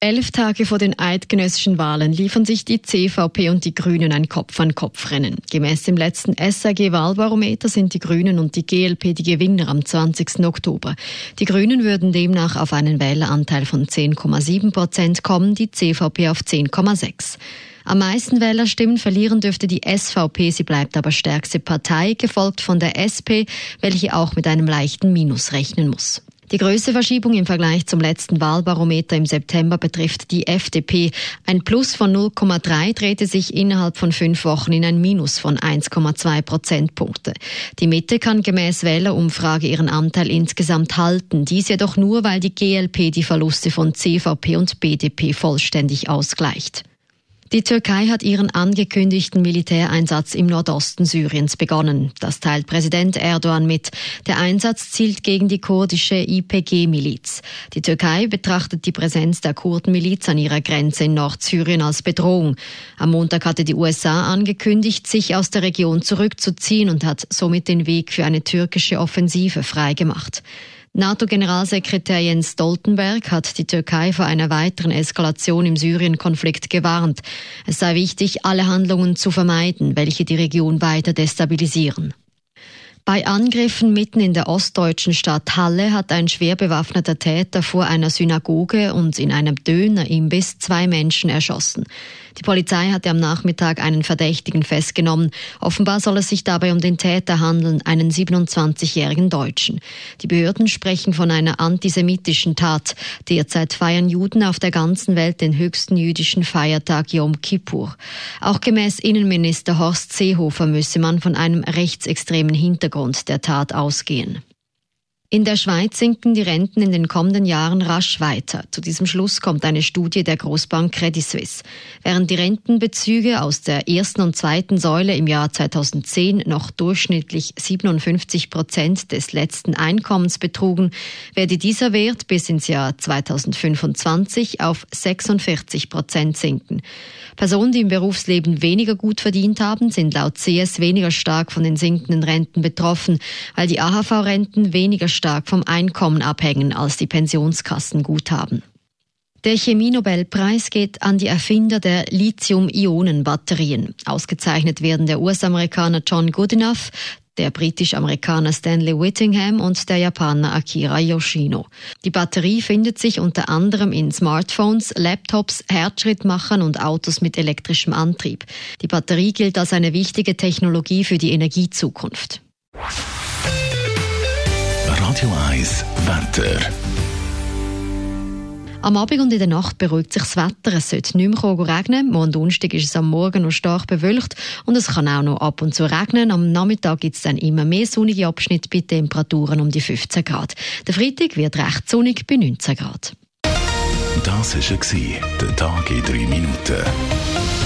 Elf Tage vor den eidgenössischen Wahlen liefern sich die CVP und die Grünen ein Kopf-an-Kopf-Rennen. Gemäß dem letzten SAG-Wahlbarometer sind die Grünen und die GLP die Gewinner am 20. Oktober. Die Grünen würden demnach auf einen Wähleranteil von 10,7 Prozent kommen, die CVP auf 10,6. Am meisten Wählerstimmen verlieren dürfte die SVP, sie bleibt aber stärkste Partei, gefolgt von der SP, welche auch mit einem leichten Minus rechnen muss. Die größte Verschiebung im Vergleich zum letzten Wahlbarometer im September betrifft die FDP. Ein Plus von 0,3 drehte sich innerhalb von fünf Wochen in ein Minus von 1,2 Prozentpunkte. Die Mitte kann gemäß Wählerumfrage ihren Anteil insgesamt halten. Dies jedoch nur, weil die GLP die Verluste von CVP und BDP vollständig ausgleicht. Die Türkei hat ihren angekündigten Militäreinsatz im Nordosten Syriens begonnen. Das teilt Präsident Erdogan mit. Der Einsatz zielt gegen die kurdische IPG-Miliz. Die Türkei betrachtet die Präsenz der Kurdenmiliz an ihrer Grenze in Nordsyrien als Bedrohung. Am Montag hatte die USA angekündigt, sich aus der Region zurückzuziehen und hat somit den Weg für eine türkische Offensive freigemacht. NATO-Generalsekretär Jens Stoltenberg hat die Türkei vor einer weiteren Eskalation im Syrien-Konflikt gewarnt. Es sei wichtig, alle Handlungen zu vermeiden, welche die Region weiter destabilisieren. Bei Angriffen mitten in der ostdeutschen Stadt Halle hat ein schwer bewaffneter Täter vor einer Synagoge und in einem Dönerimbiss zwei Menschen erschossen. Die Polizei hatte am Nachmittag einen Verdächtigen festgenommen. Offenbar soll es sich dabei um den Täter handeln, einen 27-jährigen Deutschen. Die Behörden sprechen von einer antisemitischen Tat. Derzeit feiern Juden auf der ganzen Welt den höchsten jüdischen Feiertag Yom Kippur. Auch gemäß Innenminister Horst Seehofer müsse man von einem rechtsextremen Hintergrund der Tat ausgehen. In der Schweiz sinken die Renten in den kommenden Jahren rasch weiter. Zu diesem Schluss kommt eine Studie der Großbank Credit Suisse. Während die Rentenbezüge aus der ersten und zweiten Säule im Jahr 2010 noch durchschnittlich 57 Prozent des letzten Einkommens betrugen, werde dieser Wert bis ins Jahr 2025 auf 46 Prozent sinken. Personen, die im Berufsleben weniger gut verdient haben, sind laut CS weniger stark von den sinkenden Renten betroffen, weil die AHV-Renten weniger stark vom Einkommen abhängen als die Pensionskassenguthaben. Der Chemienobelpreis geht an die Erfinder der Lithium-Ionen-Batterien. Ausgezeichnet werden der US-Amerikaner John Goodenough, der britisch-Amerikaner Stanley Whittingham und der Japaner Akira Yoshino. Die Batterie findet sich unter anderem in Smartphones, Laptops, Herzschrittmachern und Autos mit elektrischem Antrieb. Die Batterie gilt als eine wichtige Technologie für die Energiezukunft. Radio 1 Wetter. Am Abend und in der Nacht beruhigt sich das Wetter. Es sollte nicht mehr regnen. Morgen Donnerstag ist es am Morgen noch stark bewölkt und es kann auch noch ab und zu regnen. Am Nachmittag gibt es dann immer mehr sonnige Abschnitte bei Temperaturen um die 15 Grad. Der Freitag wird recht sonnig bei 19 Grad. Das war der Tag in drei Minuten.